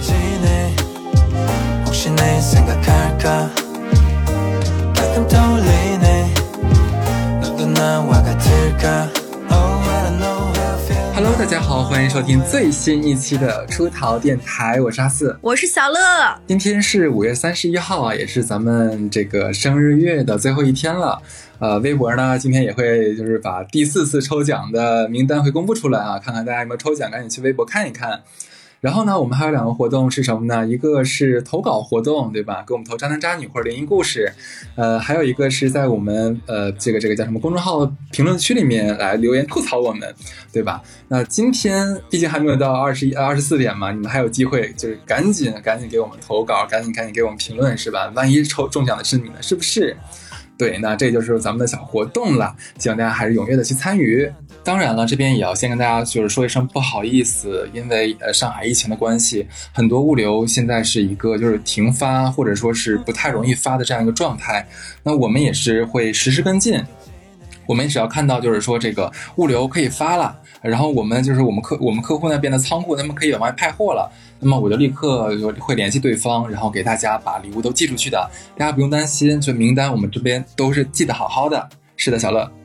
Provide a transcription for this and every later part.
지내 혹시 내 생각할까 가끔 떠올리네 너도 나와 같을까 Oh I don't know how I feel Hello，大家好，欢迎收听最新一期的出逃电台，我是阿四。我是小乐，今天是五月三十一号啊，也是咱们这个生日月的最后一天了。呃，微博呢今天也会就是把第四次抽奖的名单会公布出来啊，看看大家有没有抽奖，赶紧去微博看一看。 然后呢，我们还有两个活动是什么呢？一个是投稿活动，对吧？给我们投渣男渣女或者联谊故事。呃，还有一个是在我们呃这个这个叫什么公众号评论区里面来留言吐槽我们，对吧？那今天毕竟还没有到二十一二十四点嘛，你们还有机会，就是赶紧赶紧给我们投稿，赶紧赶紧给我们评论，是吧？万一抽中奖的是你们，是不是？对，那这就是咱们的小活动了，希望大家还是踊跃的去参与。当然了，这边也要先跟大家就是说一声不好意思，因为呃上海疫情的关系，很多物流现在是一个就是停发或者说是不太容易发的这样一个状态。那我们也是会实时跟进，我们只要看到就是说这个物流可以发了，然后我们就是我们客我们客户那边的仓库他们可以往外派货了，那么我就立刻会联系对方，然后给大家把礼物都寄出去的，大家不用担心，就名单我们这边都是记得好好的。是的，小乐。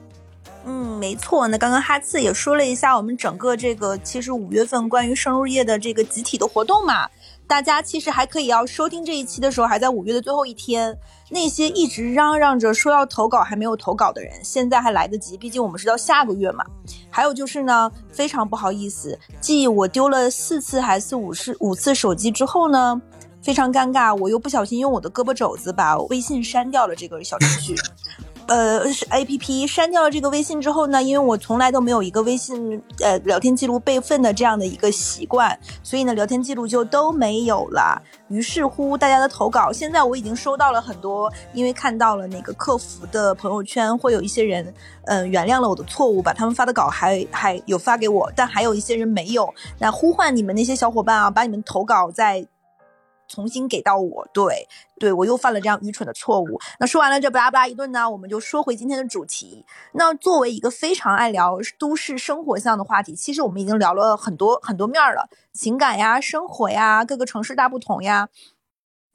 没错。那刚刚哈次也说了一下我们整个这个其实五月份关于生日夜的这个集体的活动嘛，大家其实还可以要收听这一期的时候还在五月的最后一天，那些一直嚷嚷着说要投稿还没有投稿的人，现在还来得及，毕竟我们是到下个月嘛。还有就是呢，非常不好意思，继我丢了四次还是五次五次手机之后呢，非常尴尬，我又不小心用我的胳膊肘子把微信删掉了这个小程序。呃，A P P 删掉了这个微信之后呢，因为我从来都没有一个微信呃聊天记录备份的这样的一个习惯，所以呢聊天记录就都没有了。于是乎，大家的投稿现在我已经收到了很多，因为看到了那个客服的朋友圈，会有一些人嗯、原谅了我的错误，把他们发的稿还还有发给我，但还有一些人没有。那呼唤你们那些小伙伴啊，把你们投稿在重新给到我。对，对我又犯了这样愚蠢的错误。那说完了这巴拉巴拉一顿呢，我们就说回今天的主题。那作为一个非常爱聊都市生活向的话题，其实我们已经聊了很多很多面儿了，情感呀、生活呀、各个城市大不同呀。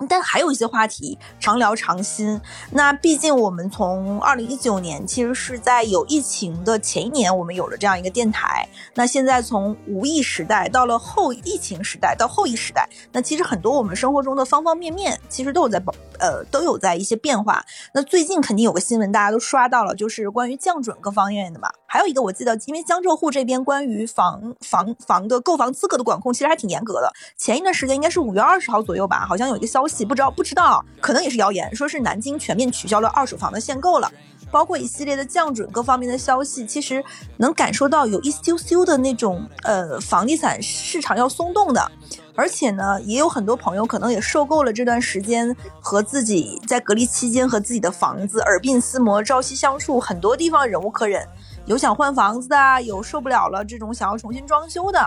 但还有一些话题常聊常新。那毕竟我们从二零一九年，其实是在有疫情的前一年，我们有了这样一个电台。那现在从无疫时代到了后疫情时代，到后疫时代，那其实很多我们生活中的方方面面，其实都有在保呃都有在一些变化。那最近肯定有个新闻大家都刷到了，就是关于降准各方面的嘛。还有一个我记得，因为江浙沪这边关于房房房的购房资格的管控其实还挺严格的。前一段时间应该是五月二十号左右吧，好像有一个消息，不知道不知道，可能也是谣言，说是南京全面取消了二手房的限购了。包括一系列的降准各方面的消息，其实能感受到有一丢丢的那种呃房地产市场要松动的，而且呢，也有很多朋友可能也受够了这段时间和自己在隔离期间和自己的房子耳鬓厮磨、朝夕相处，很多地方忍无可忍，有想换房子的，有受不了了这种想要重新装修的。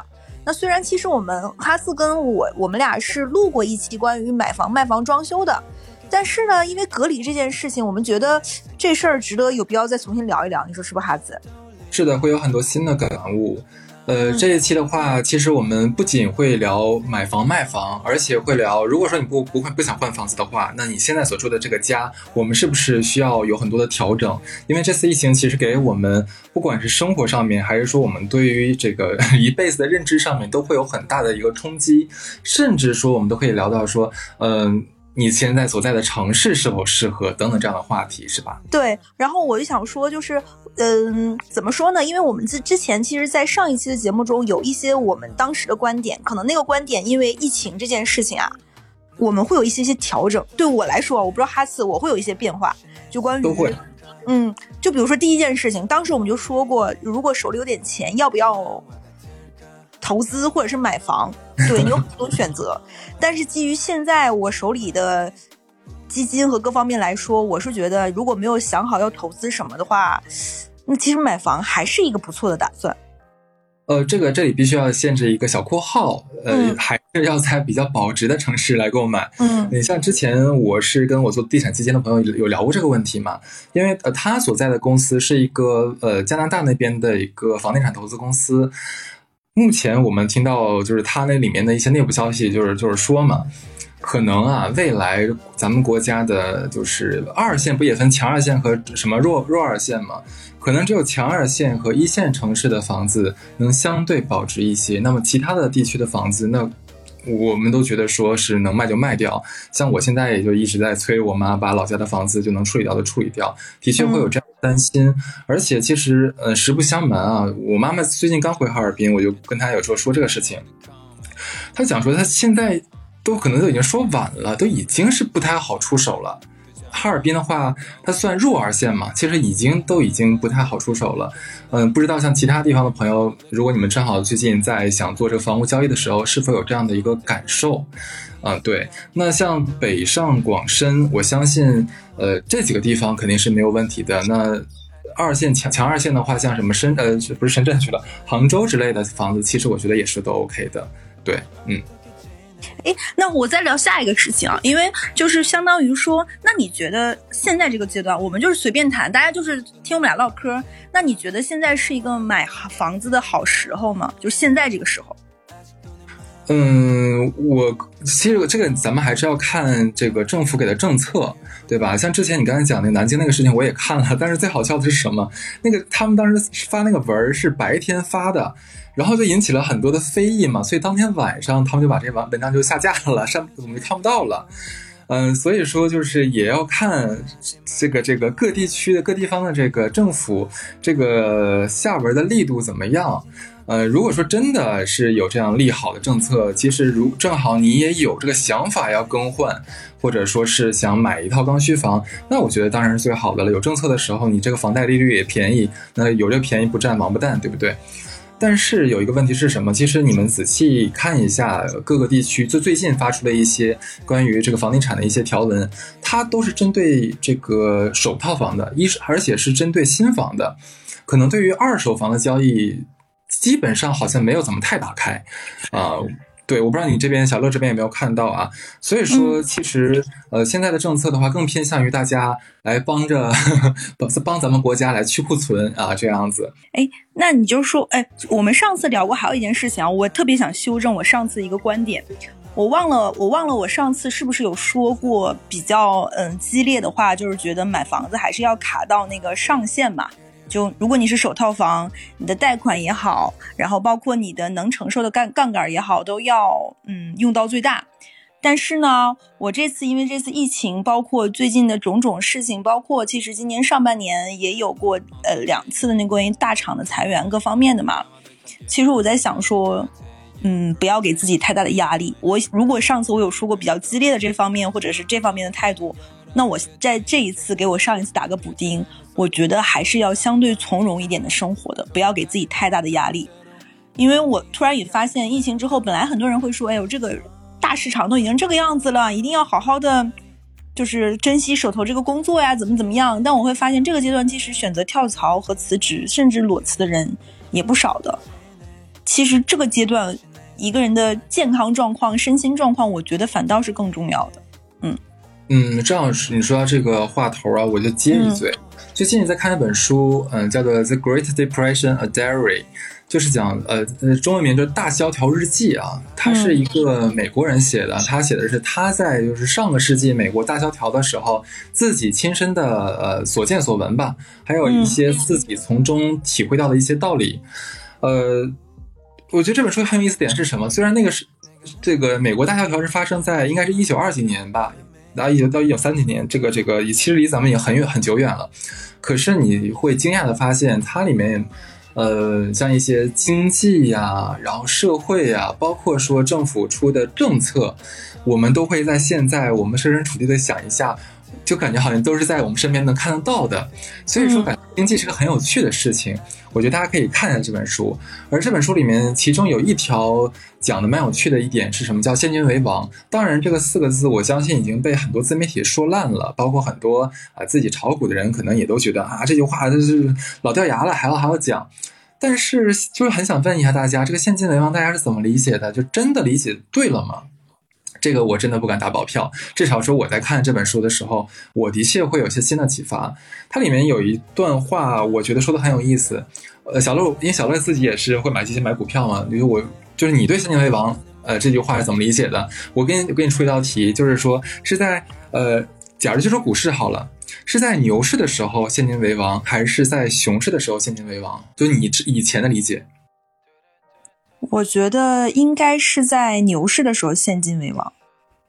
那虽然其实我们哈斯跟我我们俩是录过一期关于买房、卖房、装修的。但是呢，因为隔离这件事情，我们觉得这事儿值得有必要再重新聊一聊，你说是不是，哈子？是的，会有很多新的感悟。呃，这一期的话，其实我们不仅会聊买房卖房，而且会聊，如果说你不不会不想换房子的话，那你现在所住的这个家，我们是不是需要有很多的调整？因为这次疫情其实给我们，不管是生活上面，还是说我们对于这个 一辈子的认知上面，都会有很大的一个冲击，甚至说我们都可以聊到说，嗯、你现在所在的城市是否适合等等这样的话题，是吧？对，然后我就想说，就是，嗯，怎么说呢？因为我们之之前其实，在上一期的节目中有一些我们当时的观点，可能那个观点因为疫情这件事情啊，我们会有一些些调整。对我来说，我不知道哈次我会有一些变化，就关于都会。嗯，就比如说第一件事情，当时我们就说过，如果手里有点钱，要不要投资或者是买房？对你有很多选择，但是基于现在我手里的基金和各方面来说，我是觉得如果没有想好要投资什么的话，那其实买房还是一个不错的打算。呃，这个这里必须要限制一个小括号，呃，嗯还是要在比较保值的城市来购买。嗯你像之前我是跟我做地产基金的朋友有有聊过这个问题嘛？因为呃，他所在的公司是一个呃加拿大那边的一个房地产投资公司，目前我们听到就是他那里面的一些内部消息，就是就是说嘛，可能啊，未来咱们国家的就是二线不也分强二线和什么弱弱二线嘛？可能只有强二线和一线城市的房子能相对保值一些，那么其他的地区的房子，那我们都觉得说是能卖就卖掉。像我现在也就一直在催我妈把老家的房子就能处理掉的处理掉，的确会有这样。担心，而且其实，呃，实不相瞒啊，我妈妈最近刚回哈尔滨，我就跟她有时候说这个事情。她讲说，她现在都可能都已经说晚了，都已经是不太好出手了。哈尔滨的话，它算弱二线嘛，其实已经都已经不太好出手了。嗯，不知道像其他地方的朋友，如果你们正好最近在想做这个房屋交易的时候，是否有这样的一个感受？啊，对，那像北上广深，我相信，呃，这几个地方肯定是没有问题的。那二线强强二线的话，像什么深呃不是深圳去了，杭州之类的房子，其实我觉得也是都 OK 的。对，嗯。哎，那我再聊下一个事情啊，因为就是相当于说，那你觉得现在这个阶段，我们就是随便谈，大家就是听我们俩唠嗑。那你觉得现在是一个买房子的好时候吗？就现在这个时候？嗯，我其实这个咱们还是要看这个政府给的政策，对吧？像之前你刚才讲那南京那个事情，我也看了。但是最好笑的是什么？那个他们当时发那个文儿是白天发的，然后就引起了很多的非议嘛。所以当天晚上他们就把这文文章就下架了，上我们就看不到了。嗯，所以说就是也要看这个这个各地区的各地方的这个政府这个下文的力度怎么样。呃，如果说真的是有这样利好的政策，其实如正好你也有这个想法要更换，或者说是想买一套刚需房，那我觉得当然是最好的了。有政策的时候，你这个房贷利率也便宜，那有这便宜不占王八蛋，对不对？但是有一个问题是什么？其实你们仔细看一下各个地区就最近发出的一些关于这个房地产的一些条文，它都是针对这个首套房的，一是而且是针对新房的，可能对于二手房的交易。基本上好像没有怎么太打开，啊，对，我不知道你这边小乐这边有没有看到啊？所以说，其实呃，现在的政策的话，更偏向于大家来帮着 帮帮咱们国家来去库存啊，这样子。哎，那你就说，哎，我们上次聊过还有一件事情啊，我特别想修正我上次一个观点，我忘了，我忘了我上次是不是有说过比较嗯激烈的话，就是觉得买房子还是要卡到那个上限嘛。就如果你是首套房，你的贷款也好，然后包括你的能承受的杠杠杆也好，都要嗯用到最大。但是呢，我这次因为这次疫情，包括最近的种种事情，包括其实今年上半年也有过呃两次的那关于大厂的裁员各方面的嘛。其实我在想说，嗯，不要给自己太大的压力。我如果上次我有说过比较激烈的这方面或者是这方面的态度，那我在这一次给我上一次打个补丁。我觉得还是要相对从容一点的生活的，不要给自己太大的压力。因为我突然也发现，疫情之后，本来很多人会说：“哎呦，这个大市场都已经这个样子了，一定要好好的，就是珍惜手头这个工作呀，怎么怎么样。”但我会发现，这个阶段其实选择跳槽和辞职，甚至裸辞的人也不少的。其实这个阶段，一个人的健康状况、身心状况，我觉得反倒是更重要的。嗯嗯，正好是你说到这个话头啊，我就接一嘴。最近在看一本书，嗯，叫做《The Great Depression: A Diary》，就是讲呃呃中文名就是《大萧条日记》啊。他是一个美国人写的，他写的是他在就是上个世纪美国大萧条的时候自己亲身的呃所见所闻吧，还有一些自己从中体会到的一些道理。呃，我觉得这本书很有意思点是什么？虽然那个是这个美国大萧条是发生在应该是一九二几年吧。然后一直到一九三几年，这个这个其实离咱们也很远很久远了。可是你会惊讶的发现，它里面，呃，像一些经济呀，然后社会呀，包括说政府出的政策，我们都会在现在我们设身处地的想一下。就感觉好像都是在我们身边能看得到的，所以说感觉经济是个很有趣的事情。我觉得大家可以看一下这本书。而这本书里面，其中有一条讲的蛮有趣的一点是什么？叫“现金为王”。当然，这个四个字我相信已经被很多自媒体说烂了，包括很多啊自己炒股的人可能也都觉得啊这句话就是老掉牙了，还要还要讲。但是就是很想问一下大家，这个“现金为王”大家是怎么理解的？就真的理解对了吗？这个我真的不敢打保票。至少说我在看这本书的时候，我的确会有些新的启发。它里面有一段话，我觉得说的很有意思。呃，小乐，因为小乐自己也是会买基金买股票嘛，比如我就是你对现金为王，呃，这句话是怎么理解的？我给你我给你出一道题，就是说是在呃，假如就说股市好了。是在牛市的时候现金为王，还是在熊市的时候现金为王？就你之以前的理解，我觉得应该是在牛市的时候现金为王。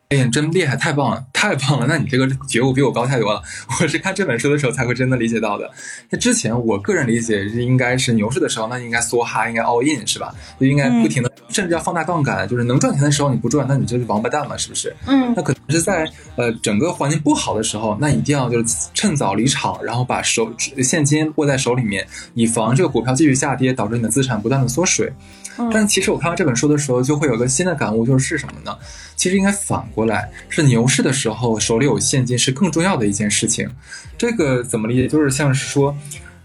哎呀，真厉害，太棒了，太棒了！那你这个觉悟比我高太多了。我是看这本书的时候才会真的理解到的。那之前我个人理解是应该是牛市的时候，那应该梭哈，应该 all in 是吧？就应该不停的，甚至要放大杠杆，就是能赚钱的时候你不赚，那你就是王八蛋嘛，是不是？嗯。那可能是在呃整个环境不好的时候，那一定要就是趁早离场，然后把手现金握在手里面，以防这个股票继续下跌，导致你的资产不断的缩水。但其实我看到这本书的时候，就会有个新的感悟，就是是什么呢？其实应该反过来，是牛市的时候手里有现金是更重要的一件事情。这个怎么理解？就是像是说，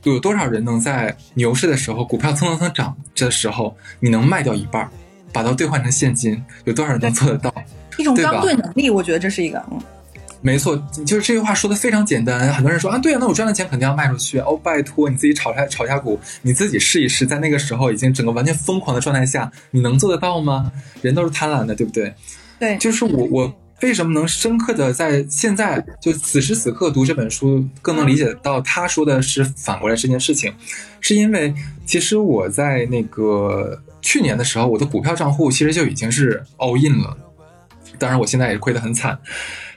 有多少人能在牛市的时候，股票蹭蹭蹭涨的时候，你能卖掉一半，把它兑换成现金？有多少人能做得到？一种刚兑能力，我觉得这是一个嗯。没错，就是这句话说的非常简单。很多人说啊，对啊，那我赚的钱肯定要卖出去。哦，拜托，你自己炒下炒下股，你自己试一试，在那个时候已经整个完全疯狂的状态下，你能做得到吗？人都是贪婪的，对不对？对，就是我，我为什么能深刻的在现在就此时此刻读这本书，更能理解到他说的是反过来这件事情，是因为其实我在那个去年的时候，我的股票账户其实就已经是 all in 了。当然，我现在也亏得很惨，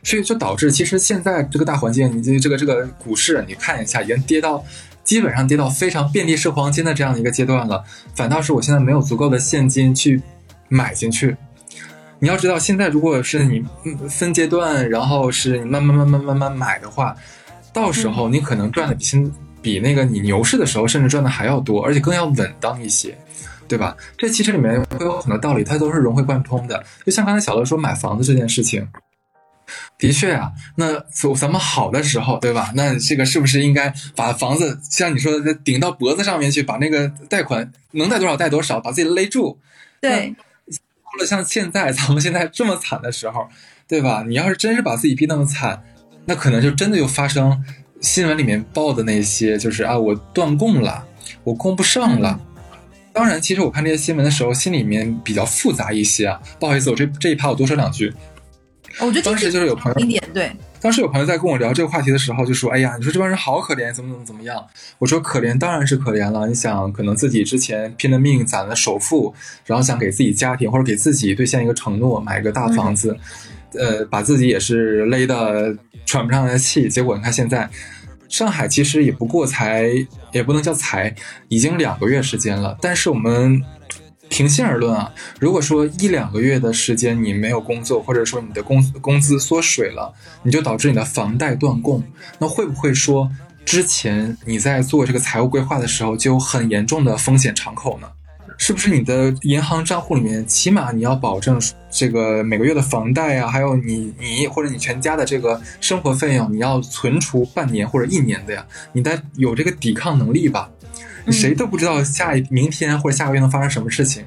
所以就导致其实现在这个大环境，你这这个这个股市，你看一下，已经跌到基本上跌到非常遍地是黄金的这样的一个阶段了。反倒是我现在没有足够的现金去买进去。你要知道，现在如果是你分阶段，然后是你慢慢慢慢慢慢买的话，到时候你可能赚的比现比那个你牛市的时候甚至赚的还要多，而且更要稳当一些。对吧？这其实里面会有很多道理，它都是融会贯通的。就像刚才小乐说买房子这件事情，的确啊，那咱们好的时候，对吧？那这个是不是应该把房子像你说的顶到脖子上面去，把那个贷款能贷多少贷多少，把自己勒住？对。到了像现在咱们现在这么惨的时候，对吧？你要是真是把自己逼那么惨，那可能就真的又发生新闻里面报的那些，就是啊，我断供了，我供不上了。当然，其实我看这些新闻的时候，心里面比较复杂一些啊。不好意思，我这这一趴我多说两句。我觉得当时就是有朋友对。当时有朋友在跟我聊这个话题的时候，就说：“哎呀，你说这帮人好可怜，怎么怎么怎么样？”我说：“可怜当然是可怜了。你想，可能自己之前拼了命攒了首付，然后想给自己家庭或者给自己兑现一个承诺，买一个大房子，呃，把自己也是勒得喘不上来气。结果你看现在。”上海其实也不过才，也不能叫才，已经两个月时间了。但是我们平心而论啊，如果说一两个月的时间你没有工作，或者说你的工工资缩水了，你就导致你的房贷断供，那会不会说之前你在做这个财务规划的时候就有很严重的风险敞口呢？是不是你的银行账户里面起码你要保证这个每个月的房贷呀，还有你你或者你全家的这个生活费用，你要存储半年或者一年的呀？你得有这个抵抗能力吧？你谁都不知道下一明天或者下个月能发生什么事情，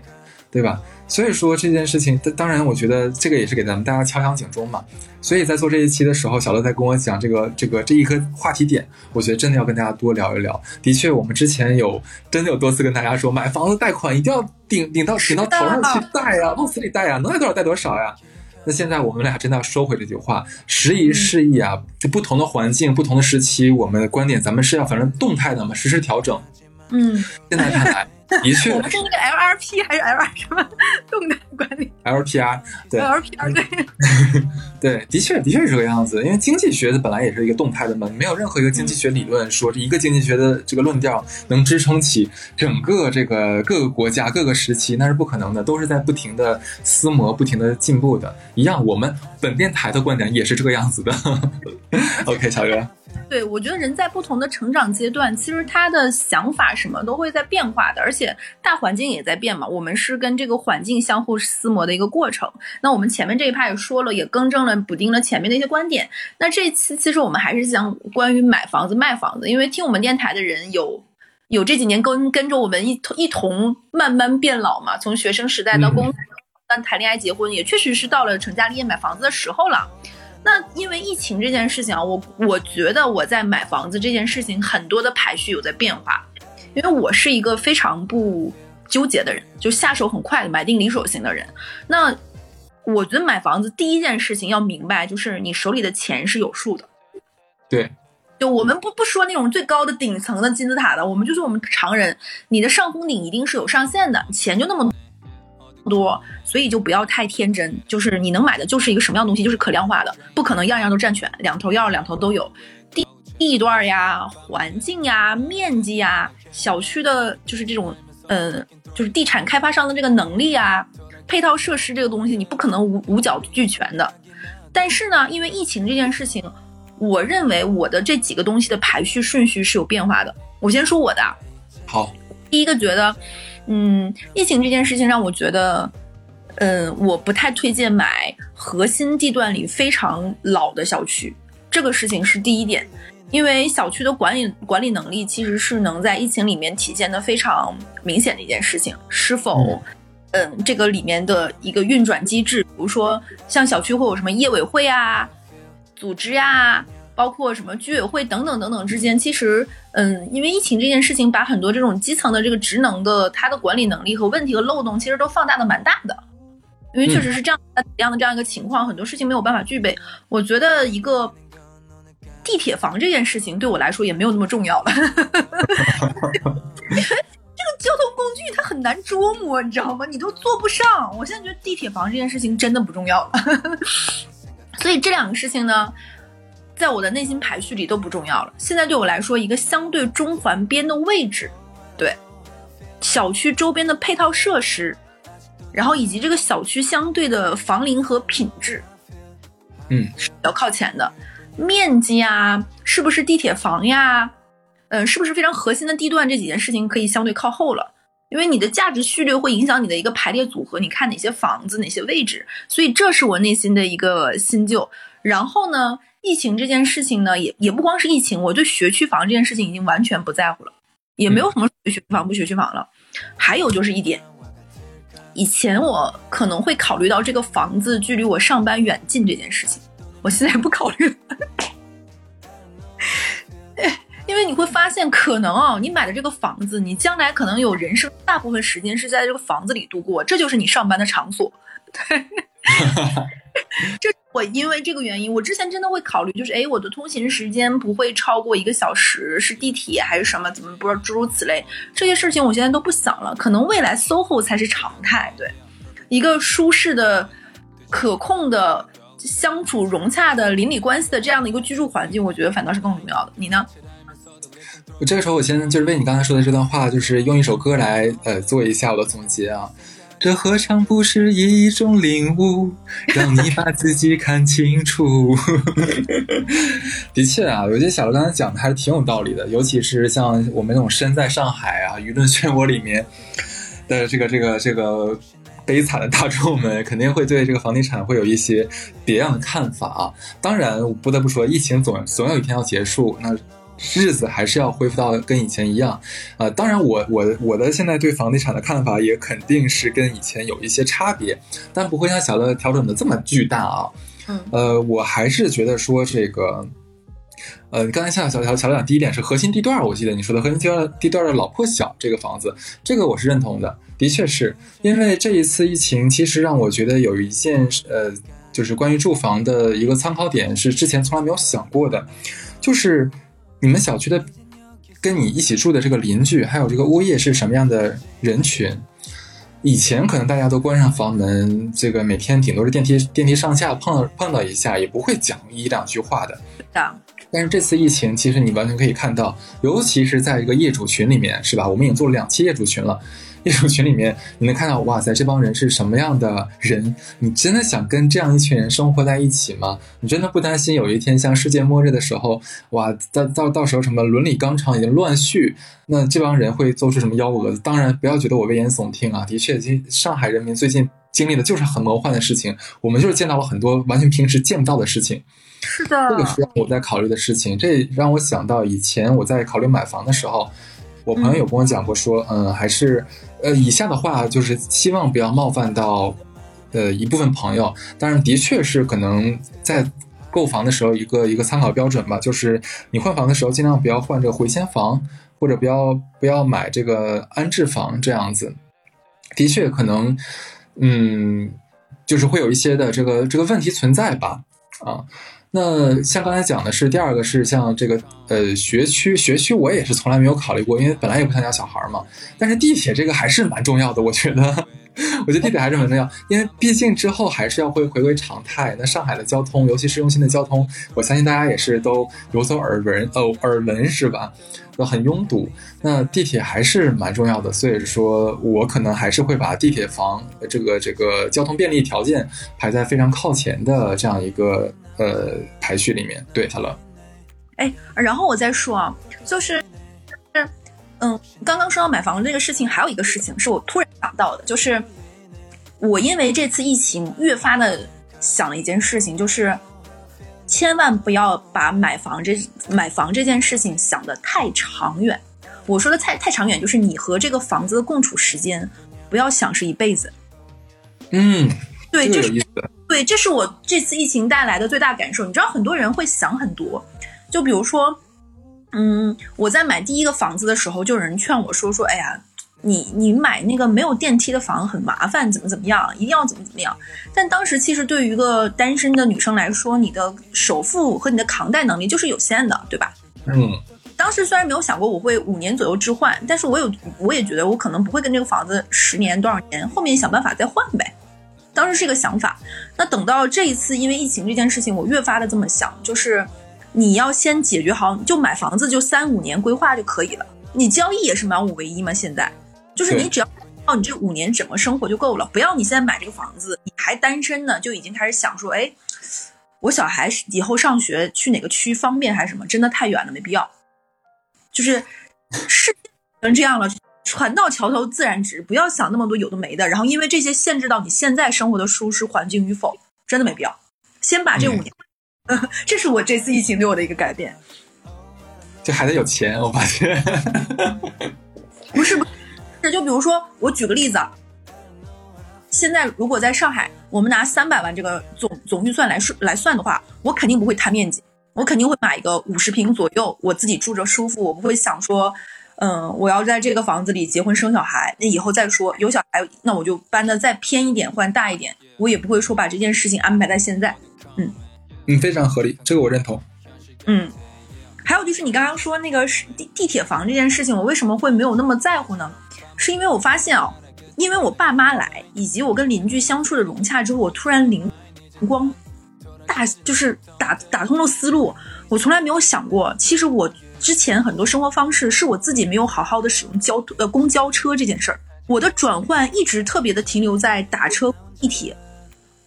对吧？所以说这件事情，当然我觉得这个也是给咱们大家敲响警钟嘛。所以在做这一期的时候，小乐在跟我讲这个这个这一颗话题点，我觉得真的要跟大家多聊一聊。的确，我们之前有真的有多次跟大家说，买房子贷款一定要顶顶到顶到头上去贷呀，往死里贷呀，能贷多少贷多少呀。那现在我们俩真的要收回这句话，时移世易啊，就不同的环境、不同的时期，我们的观点咱们是要反正动态的嘛，实时调整。嗯，现在看来。的确，我们是那个 LRP 还是 L 什么 动态管理？LPR 对，LPR 对，对，的确的确是这个样子。因为经济学的本来也是一个动态的嘛，没有任何一个经济学理论说这一个经济学的这个论调能支撑起整个这个各个国家各个时期，那是不可能的，都是在不停的撕磨、不停的进步的。一样，我们本电台的观点也是这个样子的。OK，乔哥。对，我觉得人在不同的成长阶段，其实他的想法什么都会在变化的，而且大环境也在变嘛。我们是跟这个环境相互撕磨的一个过程。那我们前面这一趴也说了，也更正了、补丁了前面的一些观点。那这期其实我们还是想关于买房子、卖房子，因为听我们电台的人有有这几年跟跟着我们一同一同慢慢变老嘛，从学生时代到工作。但谈恋爱结婚也确实是到了成家立业买房子的时候了。那因为疫情这件事情啊，我我觉得我在买房子这件事情很多的排序有在变化，因为我是一个非常不纠结的人，就下手很快的买定离手型的人。那我觉得买房子第一件事情要明白，就是你手里的钱是有数的。对，就我们不不说那种最高的顶层的金字塔的，我们就是我们常人，你的上封顶一定是有上限的，钱就那么多，所以就不要太天真，就是你能买的就是一个什么样东西，就是可量化的，不可能样样都占全，两头要两头都有，地地段呀、环境呀、面积呀、小区的，就是这种，呃，就是地产开发商的这个能力啊。配套设施这个东西，你不可能五五角俱全的。但是呢，因为疫情这件事情，我认为我的这几个东西的排序顺序是有变化的。我先说我的。好，第一个觉得，嗯，疫情这件事情让我觉得，嗯，我不太推荐买核心地段里非常老的小区。这个事情是第一点，因为小区的管理管理能力其实是能在疫情里面体现的非常明显的一件事情，是否？嗯，这个里面的一个运转机制，比如说像小区会有什么业委会啊、组织呀，包括什么居委会等等等等之间，其实，嗯，因为疫情这件事情，把很多这种基层的这个职能的它的管理能力和问题和漏洞，其实都放大的蛮大的。因为确实是这样这样的这样一个情况，很多事情没有办法具备。我觉得一个地铁房这件事情对我来说也没有那么重要了。这个交通工具它很难捉摸，你知道吗？你都坐不上。我现在觉得地铁房这件事情真的不重要了，所以这两个事情呢，在我的内心排序里都不重要了。现在对我来说，一个相对中环边的位置，对小区周边的配套设施，然后以及这个小区相对的房龄和品质，嗯，是比较靠前的。面积啊，是不是地铁房呀？嗯，是不是非常核心的地段？这几件事情可以相对靠后了，因为你的价值序列会影响你的一个排列组合。你看哪些房子，哪些位置，所以这是我内心的一个新旧。然后呢，疫情这件事情呢，也也不光是疫情，我对学区房这件事情已经完全不在乎了，也没有什么学区房不学区房了。还有就是一点，以前我可能会考虑到这个房子距离我上班远近这件事情，我现在不考虑了。因为你会发现，可能啊，你买的这个房子，你将来可能有人生大部分时间是在这个房子里度过，这就是你上班的场所。对，这我因为这个原因，我之前真的会考虑，就是哎，我的通勤时间不会超过一个小时，是地铁还是什么？怎么不知道诸如此类这些事情，我现在都不想了。可能未来 SOHO 才是常态。对，一个舒适的、可控的、相处融洽的邻里关系的这样的一个居住环境，我觉得反倒是更重要的。你呢？我这个时候，我先就是为你刚才说的这段话，就是用一首歌来呃做一下我的总结啊。这何尝不是一种领悟，让你把自己看清楚。的确啊，我觉得小刘刚才讲的还是挺有道理的，尤其是像我们那种身在上海啊，舆论漩涡里面的这个这个这个悲惨的大众们，肯定会对这个房地产会有一些别样的看法啊。当然，我不得不说，疫情总总有一天要结束，那。日子还是要恢复到跟以前一样，啊，当然我我我的现在对房地产的看法也肯定是跟以前有一些差别，但不会像小乐调整的这么巨大啊。嗯，呃，我还是觉得说这个，呃，刚才像小小小乐讲第一点是核心地段，我记得你说的核心地段地段的老破小这个房子，这个我是认同的，的确是因为这一次疫情，其实让我觉得有一件呃，就是关于住房的一个参考点是之前从来没有想过的，就是。你们小区的跟你一起住的这个邻居，还有这个物业是什么样的人群？以前可能大家都关上房门，这个每天顶多是电梯电梯上下碰碰到一下，也不会讲一两句话的。但是这次疫情，其实你完全可以看到，尤其是在一个业主群里面，是吧？我们已经做了两期业主群了。业主群里面，你能看到，哇塞，这帮人是什么样的人？你真的想跟这样一群人生活在一起吗？你真的不担心有一天像世界末日的时候，哇，到到到时候什么伦理纲常已经乱序，那这帮人会做出什么幺蛾子？当然，不要觉得我危言耸听啊，的确，上海人民最近经历的就是很魔幻的事情，我们就是见到了很多完全平时见不到的事情。是的，这个是我在考虑的事情，这让我想到以前我在考虑买房的时候。我朋友有跟我讲过，说，嗯，还是，呃，以下的话就是希望不要冒犯到呃一部分朋友，当然的确是可能在购房的时候一个一个参考标准吧，就是你换房的时候尽量不要换这个回迁房，或者不要不要买这个安置房这样子。的确可能，嗯，就是会有一些的这个这个问题存在吧，啊。那像刚才讲的是第二个是像这个呃学区学区我也是从来没有考虑过，因为本来也不想养小孩嘛。但是地铁这个还是蛮重要的，我觉得，我觉得地铁还是很重要，因为毕竟之后还是要会回归常态。那上海的交通，尤其市中心的交通，我相信大家也是都有所耳闻，呃耳闻是吧？都很拥堵。那地铁还是蛮重要的，所以说我可能还是会把地铁房这个这个交通便利条件排在非常靠前的这样一个。呃，排序里面对好了。哎，然后我再说啊，就是，嗯，刚刚说到买房这个事情，还有一个事情是我突然想到的，就是我因为这次疫情越发的想了一件事情，就是千万不要把买房这买房这件事情想的太长远。我说的太太长远，就是你和这个房子的共处时间，不要想是一辈子。嗯，对，这个意思。对，这是我这次疫情带来的最大感受。你知道，很多人会想很多，就比如说，嗯，我在买第一个房子的时候，就有人劝我说：“说，哎呀，你你买那个没有电梯的房很麻烦，怎么怎么样，一定要怎么怎么样。”但当时其实对于一个单身的女生来说，你的首付和你的扛贷能力就是有限的，对吧？嗯。当时虽然没有想过我会五年左右置换，但是我有，我也觉得我可能不会跟这个房子十年多少年，后面想办法再换呗。当时是一个想法，那等到这一次因为疫情这件事情，我越发的这么想，就是你要先解决好，就买房子就三五年规划就可以了。你交易也是满五唯一嘛，现在就是你只要哦，你这五年怎么生活就够了，不要你现在买这个房子，你还单身呢，就已经开始想说，哎，我小孩以后上学去哪个区方便还是什么，真的太远了，没必要。就是是成这样了。船到桥头自然直，不要想那么多有的没的，然后因为这些限制到你现在生活的舒适环境与否，真的没必要。先把这五年，这是我这次疫情对我的一个改变。这孩子有钱，我发现。不是不是，就比如说我举个例子，现在如果在上海，我们拿三百万这个总总预算来算来算的话，我肯定不会贪面积，我肯定会买一个五十平左右，我自己住着舒服，我不会想说。嗯，我要在这个房子里结婚生小孩，那以后再说。有小孩，那我就搬的再偏一点，换大一点。我也不会说把这件事情安排在现在。嗯，嗯，非常合理，这个我认同。嗯，还有就是你刚刚说那个地地铁房这件事情，我为什么会没有那么在乎呢？是因为我发现啊，因为我爸妈来，以及我跟邻居相处的融洽之后，我突然灵光大，就是打打通了思路。我从来没有想过，其实我。之前很多生活方式是我自己没有好好的使用交呃公交车这件事儿，我的转换一直特别的停留在打车地铁，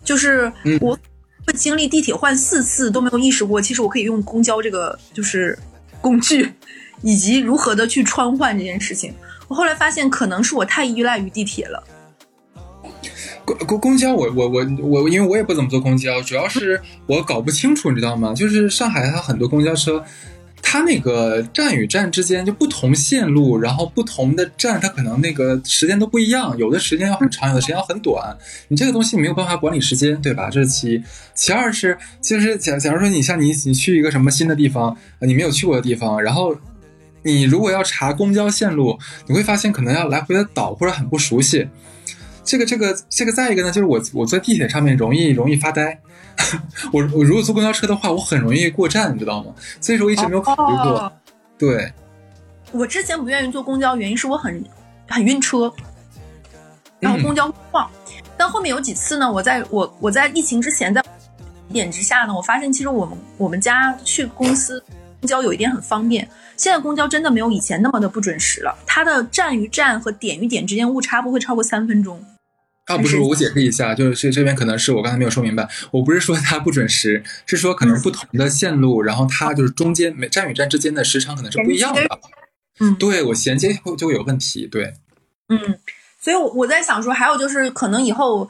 就是我会经历地铁换四次都没有意识过，其实我可以用公交这个就是工具，以及如何的去穿换这件事情。我后来发现可能是我太依赖于地铁了。公公公交我我我我因为我也不怎么坐公交，主要是我搞不清楚，你知道吗？就是上海它很多公交车。它那个站与站之间就不同线路，然后不同的站，它可能那个时间都不一样，有的时间要很长，有的时间要很短。你这个东西没有办法管理时间，对吧？这是其一。其二是，就是假假如说你像你你去一个什么新的地方，你没有去过的地方，然后你如果要查公交线路，你会发现可能要来回的倒，或者很不熟悉。这个这个这个再一个呢，就是我我坐地铁上面容易容易发呆。我我如果坐公交车的话，我很容易过站，你知道吗？所以说我一直没有考虑过。对，我之前不愿意坐公交，原因是我很很晕车，然后公交晃。但后面有几次呢，我在我我在疫情之前，在点之下呢，我发现其实我们我们家去公司公交有一点很方便。现在公交真的没有以前那么的不准时了，它的站与站和点与点之间误差不会超过三分钟。啊，不是，我解释一下，就是这边可能是我刚才没有说明白，我不是说它不准时，是说可能不同的线路，然后它就是中间每站与站之间的时长可能是不一样的。嗯，对我衔接就会有问题。对，嗯，所以，我我在想说，还有就是可能以后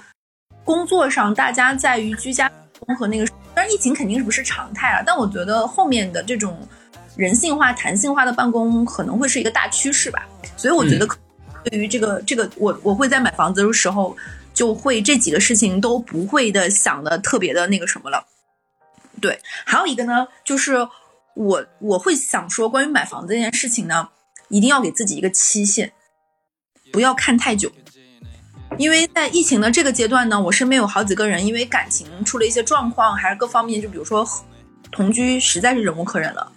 工作上大家在于居家和那个，当然疫情肯定是不是常态了，但我觉得后面的这种人性化、弹性化的办公可能会是一个大趋势吧。所以我觉得。对于这个这个，我我会在买房子的时候，就会这几个事情都不会的想的特别的那个什么了。对，还有一个呢，就是我我会想说，关于买房子这件事情呢，一定要给自己一个期限，不要看太久。因为在疫情的这个阶段呢，我身边有好几个人因为感情出了一些状况，还是各方面，就比如说同居实在是忍无可忍了，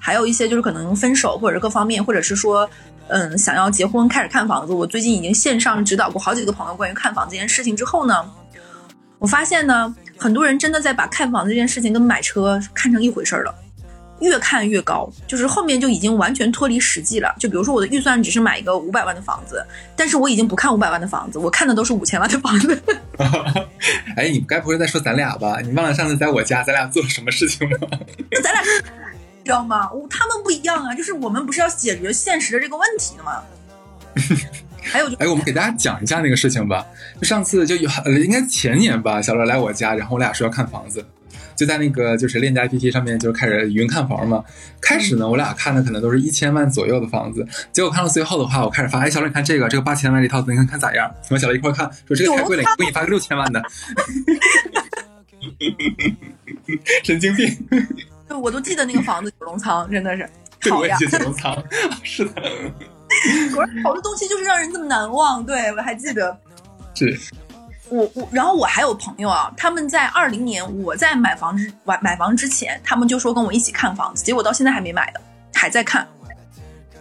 还有一些就是可能分手，或者是各方面，或者是说嗯想要结婚开始看房子。我最近已经线上指导过好几个朋友关于看房这件事情之后呢，我发现呢，很多人真的在把看房这件事情跟买车看成一回事儿了。越看越高，就是后面就已经完全脱离实际了。就比如说我的预算只是买一个五百万的房子，但是我已经不看五百万的房子，我看的都是五千万的房子。哎，你该不会在说咱俩吧？你忘了上次在我家咱俩做了什么事情吗？咱俩知道吗？他们不一样啊，就是我们不是要解决现实的这个问题的吗？还有就，哎，我们给大家讲一下那个事情吧。就上次就有，应该前年吧，小乐来我家，然后我俩说要看房子。就在那个就是链家 APP 上面就开始云看房嘛。开始呢，我俩看的可能都是一千万左右的房子。结果看到最后的话，我开始发，哎，小乐你看这个，这个八千万这套子，你看看咋样？我们小乐一块看，说这个太贵了，我给你发个六千万的。神经病！就我都记得那个房子九龙仓，真的是 好呀，九龙仓 是的。果然好多东西就是让人这么难忘。对我还记得。是。我我，然后我还有朋友啊，他们在二零年我在买房之买买房之前，他们就说跟我一起看房子，结果到现在还没买的，还在看。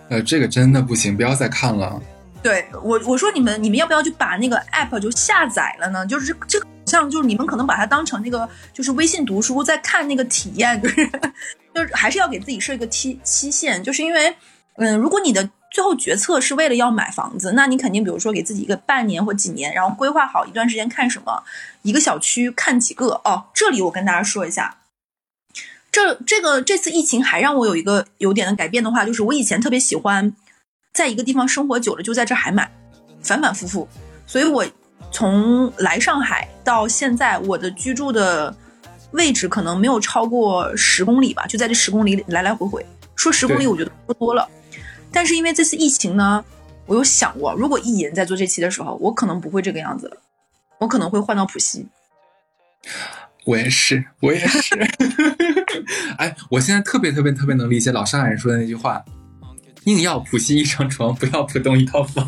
呃，这个真的不行，不要再看了。对我我说你们你们要不要就把那个 app 就下载了呢？就是这个像就是你们可能把它当成那个就是微信读书在看那个体验，就是 就是还是要给自己设一个期期限，就是因为嗯，如果你的。最后决策是为了要买房子，那你肯定比如说给自己一个半年或几年，然后规划好一段时间看什么，一个小区看几个哦。这里我跟大家说一下，这这个这次疫情还让我有一个有点的改变的话，就是我以前特别喜欢在一个地方生活久了就在这还买，反反复复，所以我从来上海到现在，我的居住的位置可能没有超过十公里吧，就在这十公里来来回回。说十公里，我觉得不多了。但是因为这次疫情呢，我有想过，如果意淫在做这期的时候，我可能不会这个样子了，我可能会换到浦西。我也是，我也是。哎，我现在特别特别特别能理解老上海人说的那句话：宁要浦西一张床，不要浦东一套房。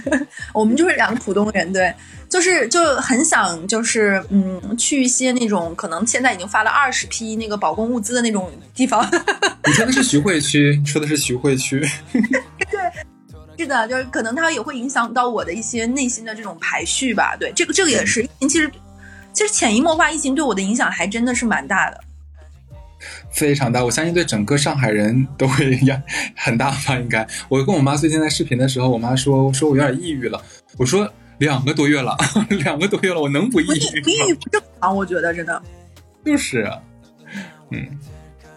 我们就是两个浦东人，对，就是就很想就是嗯，去一些那种可能现在已经发了二十批那个保供物资的那种地方。你说的是徐汇区，说的是徐汇区。对，是的，就是可能它也会影响到我的一些内心的这种排序吧。对，这个这个也是，其实其实潜移默化，疫情对我的影响还真的是蛮大的。非常大，我相信对整个上海人都会压很大吧？应该。我跟我妈最近在视频的时候，我妈说说我有点抑郁了。我说两个多月了，两个多月了，我能不抑郁吗？抑郁不正常，我觉得真的。就是，嗯。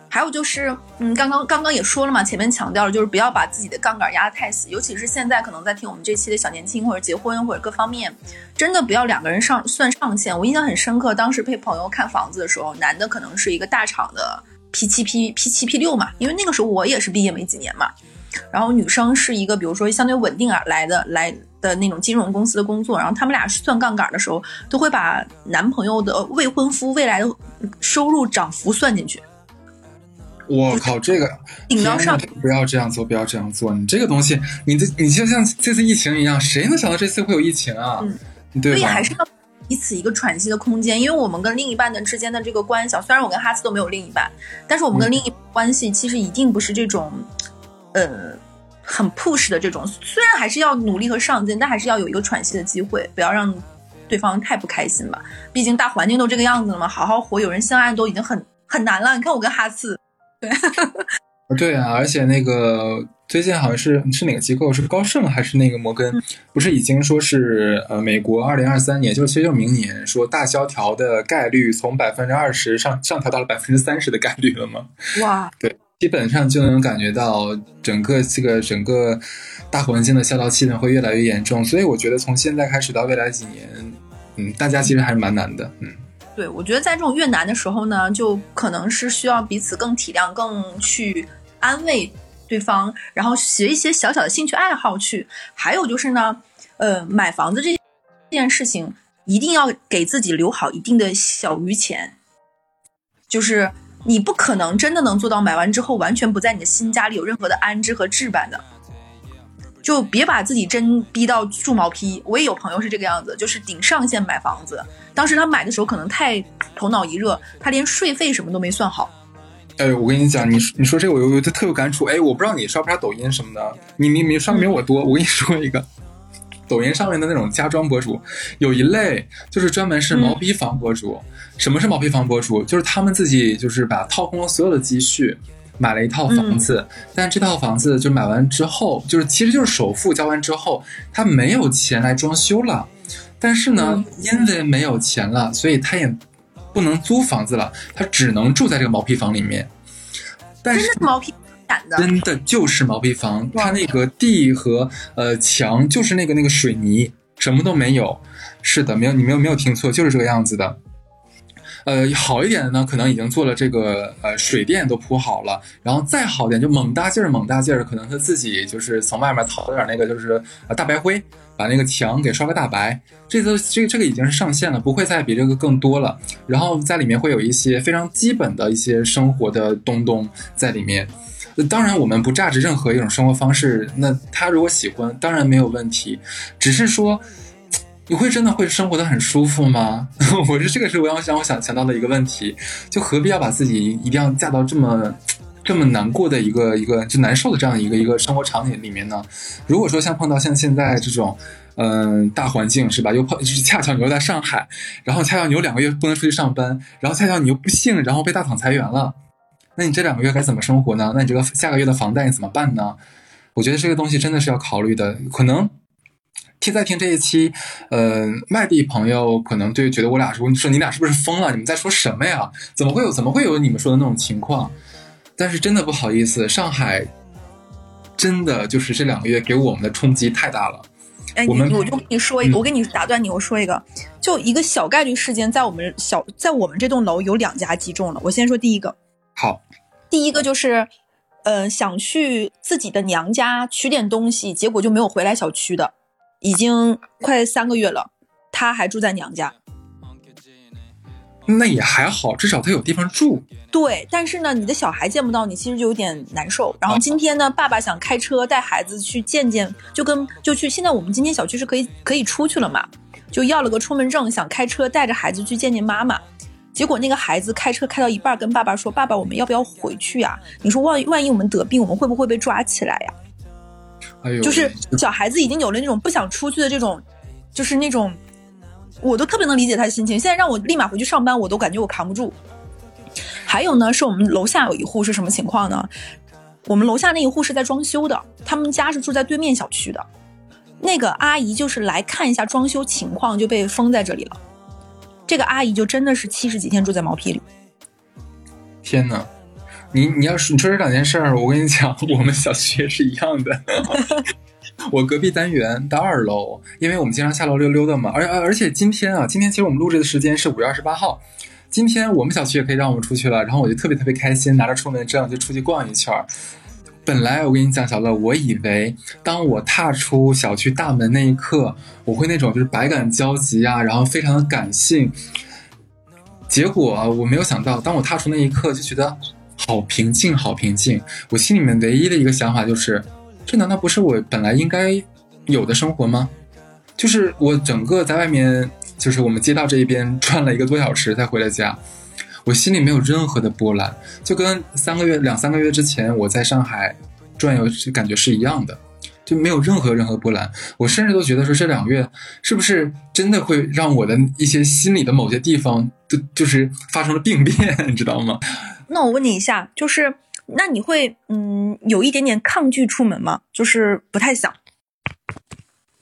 还有就是，嗯，刚刚刚刚也说了嘛，前面强调了，就是不要把自己的杠杆压得太死，尤其是现在可能在听我们这期的小年轻或者结婚或者各方面，真的不要两个人上算上限。我印象很深刻，当时陪朋友看房子的时候，男的可能是一个大厂的 P 七 P P 七 P 六嘛，因为那个时候我也是毕业没几年嘛，然后女生是一个比如说相对稳定而来的来的那种金融公司的工作，然后他们俩算杠杆的时候，都会把男朋友的未婚夫未来的收入涨幅算进去。我靠，这个顶到上，不要这样做，不要这样做。你这个东西，你这你就像这次疫情一样，谁能想到这次会有疫情啊？嗯，对所以还是要彼此一个喘息的空间。因为我们跟另一半的之间的这个关系，虽然我跟哈斯都没有另一半，但是我们跟另一关系其实一定不是这种，呃，很 push 的这种。虽然还是要努力和上进，但还是要有一个喘息的机会，不要让对方太不开心吧。毕竟大环境都这个样子了嘛，好好活，有人相爱都已经很很难了。你看我跟哈斯。对，对啊，而且那个最近好像是是哪个机构？是高盛还是那个摩根？不是已经说是呃，美国二零二三年，就其实就是明年，说大萧条的概率从百分之二十上上调到了百分之三十的概率了吗？哇，对，基本上就能感觉到整个这个整个大环境的萧条气氛会越来越严重。所以我觉得从现在开始到未来几年，嗯，大家其实还是蛮难的，嗯。对，我觉得在这种越难的时候呢，就可能是需要彼此更体谅、更去安慰对方，然后学一些小小的兴趣爱好去。还有就是呢，呃，买房子这件件事情一定要给自己留好一定的小余钱，就是你不可能真的能做到买完之后完全不在你的新家里有任何的安置和置办的。就别把自己真逼到住毛坯。我也有朋友是这个样子，就是顶上限买房子。当时他买的时候可能太头脑一热，他连税费什么都没算好。哎，我跟你讲，你你说这个我有特有感触。哎，我不知道你刷不刷抖音什么的，你你你刷的没我多。我跟你说一个，抖音上面的那种家装博主，有一类就是专门是毛坯房博主。什么是毛坯房博主？就是他们自己就是把掏空了所有的积蓄。买了一套房子，但这套房子就买完之后，就是其实就是首付交完之后，他没有钱来装修了。但是呢，因为没有钱了，所以他也不能租房子了，他只能住在这个毛坯房里面。真的毛坯的？真的就是毛坯房，它那个地和呃墙就是那个那个水泥，什么都没有。是的，没有你没有没有听错，就是这个样子的。呃，好一点的呢，可能已经做了这个呃水电都铺好了，然后再好点就猛大劲儿猛大劲儿，可能他自己就是从外面淘了点那个就是呃大白灰，把那个墙给刷个大白，这都这这个已经是上限了，不会再比这个更多了。然后在里面会有一些非常基本的一些生活的东东在里面。当然我们不榨制任何一种生活方式，那他如果喜欢，当然没有问题，只是说。你会真的会生活的很舒服吗？我觉得这个是我要想我想想到的一个问题，就何必要把自己一定要嫁到这么这么难过的一个一个就难受的这样一个一个生活场景里面呢？如果说像碰到像现在这种嗯大环境是吧？又碰就是恰巧你又在上海，然后恰巧你有两个月不能出去上班，然后恰巧你又不幸然后被大厂裁员了，那你这两个月该怎么生活呢？那你这个下个月的房贷怎么办呢？我觉得这个东西真的是要考虑的，可能。听在听这一期，呃，外地朋友可能对觉得我俩说说你俩是不是疯了？你们在说什么呀？怎么会有怎么会有你们说的那种情况？但是真的不好意思，上海真的就是这两个月给我们的冲击太大了。哎，我我就跟你说一个，我跟你打断你，我说一个，就一个小概率事件，在我们小在我们这栋楼有两家击中了。我先说第一个，好，第一个就是，呃，想去自己的娘家取点东西，结果就没有回来小区的。已经快三个月了，他还住在娘家。那也还好，至少他有地方住。对，但是呢，你的小孩见不到你，其实就有点难受。然后今天呢，爸爸想开车带孩子去见见，就跟就去。现在我们今天小区是可以可以出去了嘛？就要了个出门证，想开车带着孩子去见见妈妈。结果那个孩子开车开到一半，跟爸爸说：“爸爸，我们要不要回去呀？你说万万一我们得病，我们会不会被抓起来呀？”就是小孩子已经有了那种不想出去的这种，就是那种，我都特别能理解他的心情。现在让我立马回去上班，我都感觉我扛不住。还有呢，是我们楼下有一户是什么情况呢？我们楼下那一户是在装修的，他们家是住在对面小区的。那个阿姨就是来看一下装修情况，就被封在这里了。这个阿姨就真的是七十几天住在毛坯里。天哪！你你要是你说这两件事儿，我跟你讲，我们小区也是一样的。我隔壁单元的二楼，因为我们经常下楼溜溜的嘛，而而而且今天啊，今天其实我们录制的时间是五月二十八号，今天我们小区也可以让我们出去了，然后我就特别特别开心，拿着出门证就出去逛一圈儿。本来我跟你讲，小乐，我以为当我踏出小区大门那一刻，我会那种就是百感交集啊，然后非常的感性。结果我没有想到，当我踏出那一刻，就觉得。好平静，好平静。我心里面唯一的一个想法就是，这难道不是我本来应该有的生活吗？就是我整个在外面，就是我们街道这一边转了一个多小时才回了家，我心里没有任何的波澜，就跟三个月、两三个月之前我在上海转悠感觉是一样的，就没有任何任何波澜。我甚至都觉得说，这两个月是不是真的会让我的一些心里的某些地方，就就是发生了病变，你知道吗？那我问你一下，就是那你会嗯有一点点抗拒出门吗？就是不太想。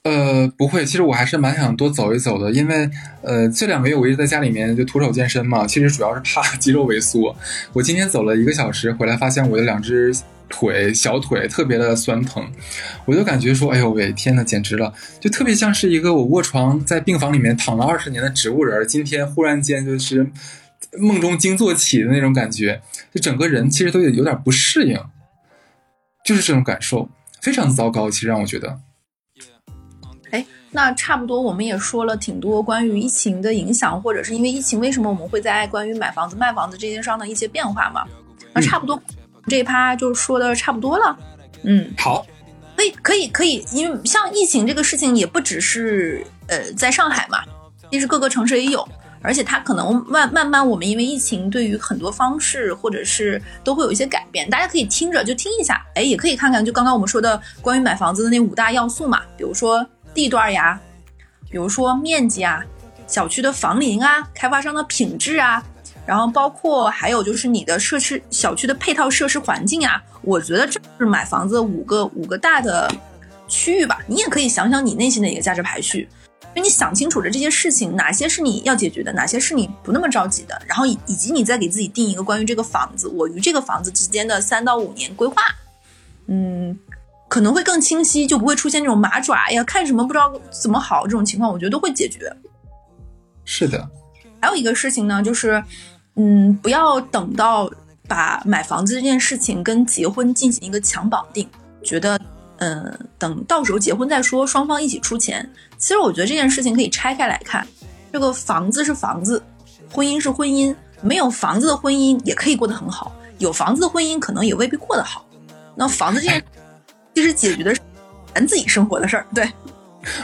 呃，不会，其实我还是蛮想多走一走的，因为呃这两个月我一直在家里面就徒手健身嘛，其实主要是怕肌肉萎缩。我今天走了一个小时回来，发现我的两只腿小腿特别的酸疼，我就感觉说，哎呦喂，天呐，简直了，就特别像是一个我卧床在病房里面躺了二十年的植物人，今天忽然间就是。梦中惊坐起的那种感觉，就整个人其实都有有点不适应，就是这种感受，非常糟糕。其实让我觉得，哎，那差不多我们也说了挺多关于疫情的影响，或者是因为疫情为什么我们会在关于买房子、卖房子这件事上的一些变化嘛。那差不多这一趴就说的差不多了。嗯，好，可以可以可以，因为像疫情这个事情也不只是呃在上海嘛，其实各个城市也有。而且它可能慢慢慢，我们因为疫情，对于很多方式或者是都会有一些改变。大家可以听着就听一下，哎，也可以看看就刚刚我们说的关于买房子的那五大要素嘛，比如说地段呀，比如说面积啊，小区的房龄啊，开发商的品质啊，然后包括还有就是你的设施小区的配套设施环境啊。我觉得这是买房子五个五个大的区域吧。你也可以想想你内心的一个价值排序。就你想清楚了这些事情，哪些是你要解决的，哪些是你不那么着急的，然后以以及你再给自己定一个关于这个房子，我与这个房子之间的三到五年规划，嗯，可能会更清晰，就不会出现这种麻爪呀，看什么不知道怎么好这种情况，我觉得都会解决。是的，还有一个事情呢，就是，嗯，不要等到把买房子这件事情跟结婚进行一个强绑定，觉得。嗯，等到时候结婚再说，双方一起出钱。其实我觉得这件事情可以拆开来看，这个房子是房子，婚姻是婚姻。没有房子的婚姻也可以过得很好，有房子的婚姻可能也未必过得好。那房子这件，其实解决的是咱自己生活的事儿。对，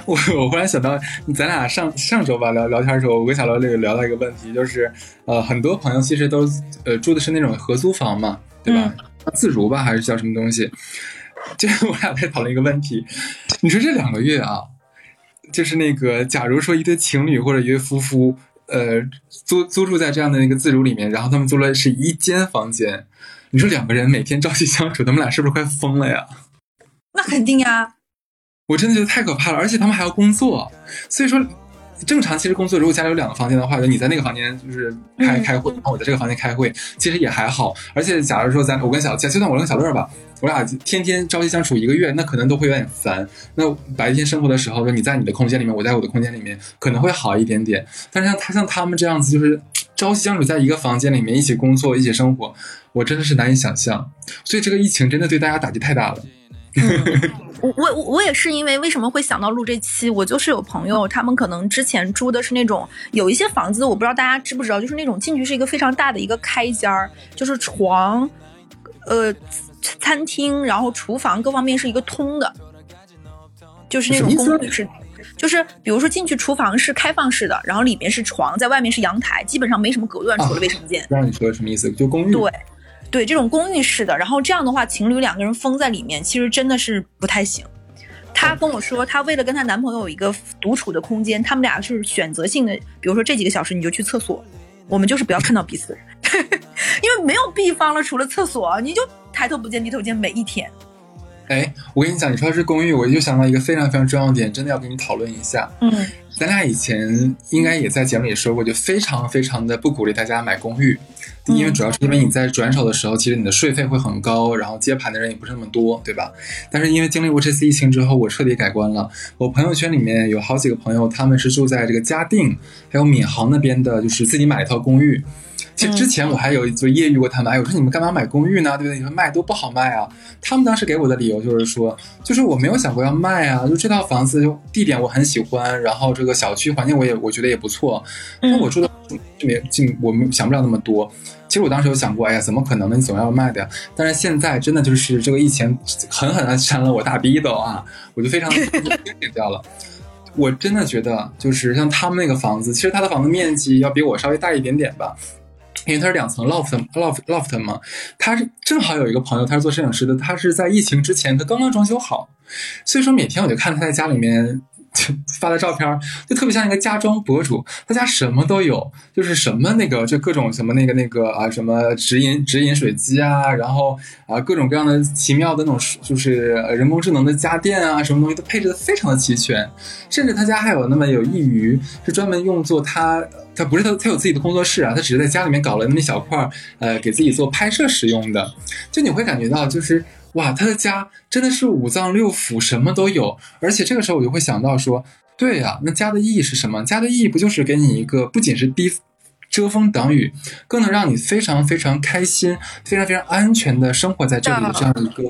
我我忽然想到，咱俩上上周吧聊聊天的时候，我跟小刘这个聊到一个问题，就是呃，很多朋友其实都呃住的是那种合租房嘛，对吧？自如吧，还是叫什么东西？就是我俩在讨论一个问题，你说这两个月啊，就是那个，假如说一对情侣或者一对夫妇，呃，租租住在这样的一个自如里面，然后他们租了是一间房间，你说两个人每天朝夕相处，他们俩是不是快疯了呀？那肯定呀，我真的觉得太可怕了，而且他们还要工作，所以说。正常其实工作，如果家里有两个房间的话，就你在那个房间就是开开会，然后我在这个房间开会，其实也还好。而且假如说咱我跟小就算我跟小乐吧，我俩天天朝夕相处一个月，那可能都会有点烦。那白天生活的时候，说你在你的空间里面，我在我的空间里面，可能会好一点点。但是像他像他们这样子，就是朝夕相处在一个房间里面一起工作一起生活，我真的是难以想象。所以这个疫情真的对大家打击太大了。我我我我也是因为为什么会想到录这期，我就是有朋友，他们可能之前租的是那种有一些房子，我不知道大家知不知道，就是那种进去是一个非常大的一个开间儿，就是床，呃，餐厅，然后厨房各方面是一个通的，就是那种公寓式，就是比如说进去厨房是开放式的，然后里面是床，在外面是阳台，基本上没什么隔断，除了卫生间。不知道你说的什么意思？就公寓。对。对这种公寓式的，然后这样的话，情侣两个人封在里面，其实真的是不太行。她跟我说，她为了跟她男朋友有一个独处的空间，他们俩是选择性的，比如说这几个小时你就去厕所，我们就是不要看到彼此，因为没有地方了，除了厕所，你就抬头不见低头见，每一天。哎，我跟你讲，你说是公寓，我就想到一个非常非常重要的点，真的要跟你讨论一下。嗯，咱俩以前应该也在节目里说过，就非常非常的不鼓励大家买公寓。因为主要是因为你在转手的时候，其实你的税费会很高，然后接盘的人也不是那么多，对吧？但是因为经历过这次疫情之后，我彻底改观了。我朋友圈里面有好几个朋友，他们是住在这个嘉定还有闵行那边的，就是自己买了一套公寓。其实之前我还有就业余过他们，哎，我说你们干嘛买公寓呢？对不对？你说卖多不好卖啊。他们当时给我的理由就是说，就是我没有想过要卖啊，就这套房子就地点我很喜欢，然后这个小区环境我也我觉得也不错。那我住的这边进，我们想不了那么多。其实我当时有想过，哎呀，怎么可能呢？你总要卖的呀。但是现在真的就是这个疫情狠狠的扇了我大逼斗啊！我就非常 点掉了。我真的觉得，就是像他们那个房子，其实他的房子面积要比我稍微大一点点吧。因为它是两层 loft，loft loft 嘛，他是正好有一个朋友，他是做摄影师的，他是在疫情之前，他刚刚装修好，所以说每天我就看他在家里面。发的照片就特别像一个家装博主，他家什么都有，就是什么那个就各种什么那个那个啊，什么直饮直饮水机啊，然后啊各种各样的奇妙的那种就是人工智能的家电啊，什么东西都配置的非常的齐全，甚至他家还有那么有一隅是专门用作他他不是他他有自己的工作室啊，他只是在家里面搞了那么一小块呃给自己做拍摄使用的，就你会感觉到就是。哇，他的家真的是五脏六腑什么都有，而且这个时候我就会想到说，对呀，那家的意义是什么？家的意义不就是给你一个不仅是避遮风挡雨，更能让你非常非常开心、非常非常安全的生活在这里的这样的一个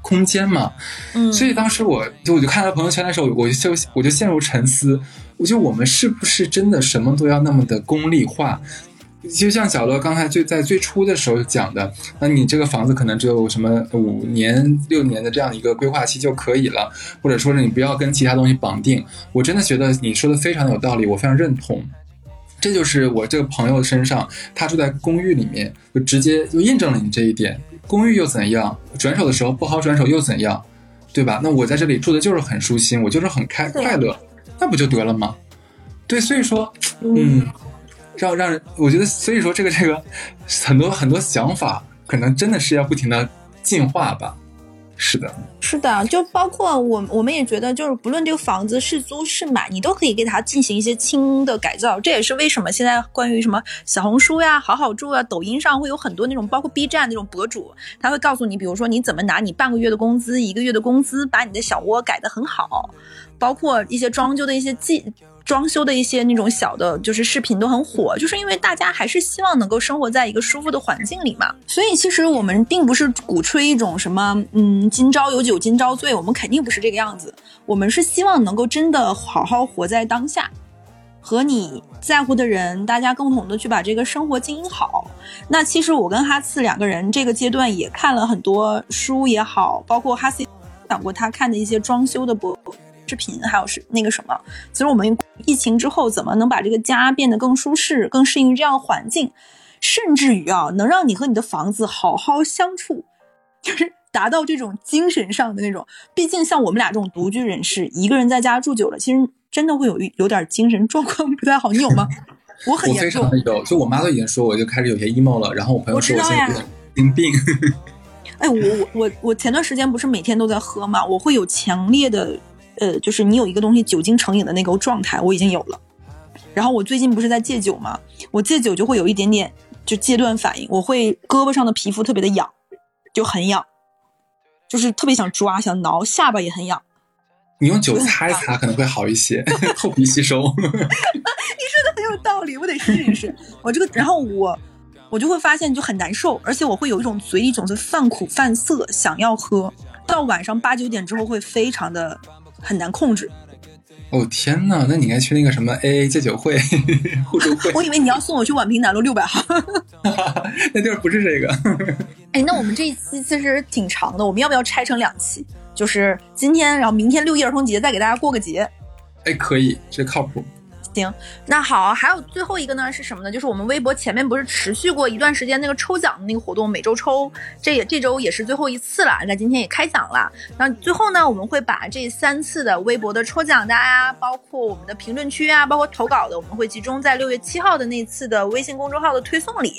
空间嘛。嗯，所以当时我就我就看他朋友圈的时候，我就我就陷入沉思，我觉得我们是不是真的什么都要那么的功利化？就像小乐刚才最在最初的时候讲的，那你这个房子可能只有什么五年六年的这样一个规划期就可以了，或者说是你不要跟其他东西绑定。我真的觉得你说的非常有道理，我非常认同。这就是我这个朋友身上，他住在公寓里面，就直接就印证了你这一点。公寓又怎样？转手的时候不好转手又怎样？对吧？那我在这里住的就是很舒心，我就是很开快乐，那不就得了吗？对，所以说，嗯。让让人，我觉得，所以说这个这个很多很多想法，可能真的是要不停的进化吧。是的，是的，就包括我，我们也觉得，就是不论这个房子是租是买，你都可以给它进行一些轻的改造。这也是为什么现在关于什么小红书呀、好好住啊、抖音上会有很多那种，包括 B 站那种博主，他会告诉你，比如说你怎么拿你半个月的工资、一个月的工资，把你的小窝改得很好，包括一些装修的一些技。装修的一些那种小的，就是视频都很火，就是因为大家还是希望能够生活在一个舒服的环境里嘛。所以其实我们并不是鼓吹一种什么，嗯，今朝有酒今朝醉，我们肯定不是这个样子。我们是希望能够真的好好活在当下，和你在乎的人，大家共同的去把这个生活经营好。那其实我跟哈次两个人这个阶段也看了很多书也好，包括哈次讲过他看的一些装修的博。视频还有是那个什么，其实我们疫情之后怎么能把这个家变得更舒适、更适应这样环境，甚至于啊，能让你和你的房子好好相处，就是达到这种精神上的那种。毕竟像我们俩这种独居人士，一个人在家住久了，其实真的会有有点精神状况不太好。你有吗？我很严重，有。就我妈都已经说，我就开始有些 emo 了。然后我朋友说我现在有点病。哎，我我我我前段时间不是每天都在喝嘛，我会有强烈的。呃，就是你有一个东西酒精成瘾的那个状态，我已经有了。然后我最近不是在戒酒吗？我戒酒就会有一点点就戒断反应，我会胳膊上的皮肤特别的痒，就很痒，就是特别想抓想挠，下巴也很痒。你用酒擦一擦可能会好一些，透皮吸收。你说的很有道理，我得试一试。我这个，然后我我就会发现就很难受，而且我会有一种嘴里总是犯苦犯涩，想要喝到晚上八九点之后会非常的。很难控制。哦天呐，那你应该去那个什么 AA 戒酒会 互助会。我以为你要送我去宛平南路六百号。那地儿不是这个。哎，那我们这一期其实挺长的，我们要不要拆成两期？就是今天，然后明天六一儿童节再给大家过个节。哎，可以，这靠谱。行，那好，还有最后一个呢是什么呢？就是我们微博前面不是持续过一段时间那个抽奖的那个活动，每周抽，这也这周也是最后一次了。那今天也开奖了。那最后呢，我们会把这三次的微博的抽奖的啊，包括我们的评论区啊，包括投稿的，我们会集中在六月七号的那次的微信公众号的推送里，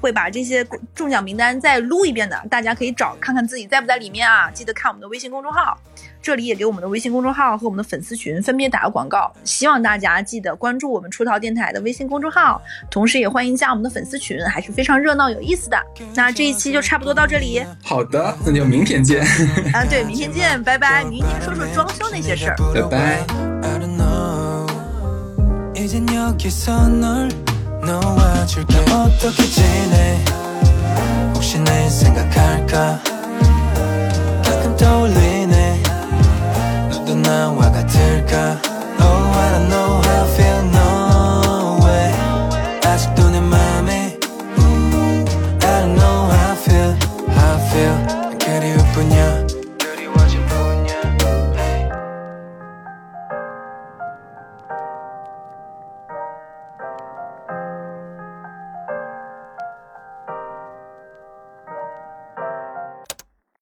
会把这些中奖名单再撸一遍的，大家可以找看看自己在不在里面啊。记得看我们的微信公众号。这里也给我们的微信公众号和我们的粉丝群分别打个广告，希望大家记得关注我们出逃电台的微信公众号，同时也欢迎加我们的粉丝群，还是非常热闹有意思的。那这一期就差不多到这里，好的，那就明天见。啊，对，明天见，拜拜。明天说说装修那些事儿，拜拜。 나와 같을까 Oh I don't know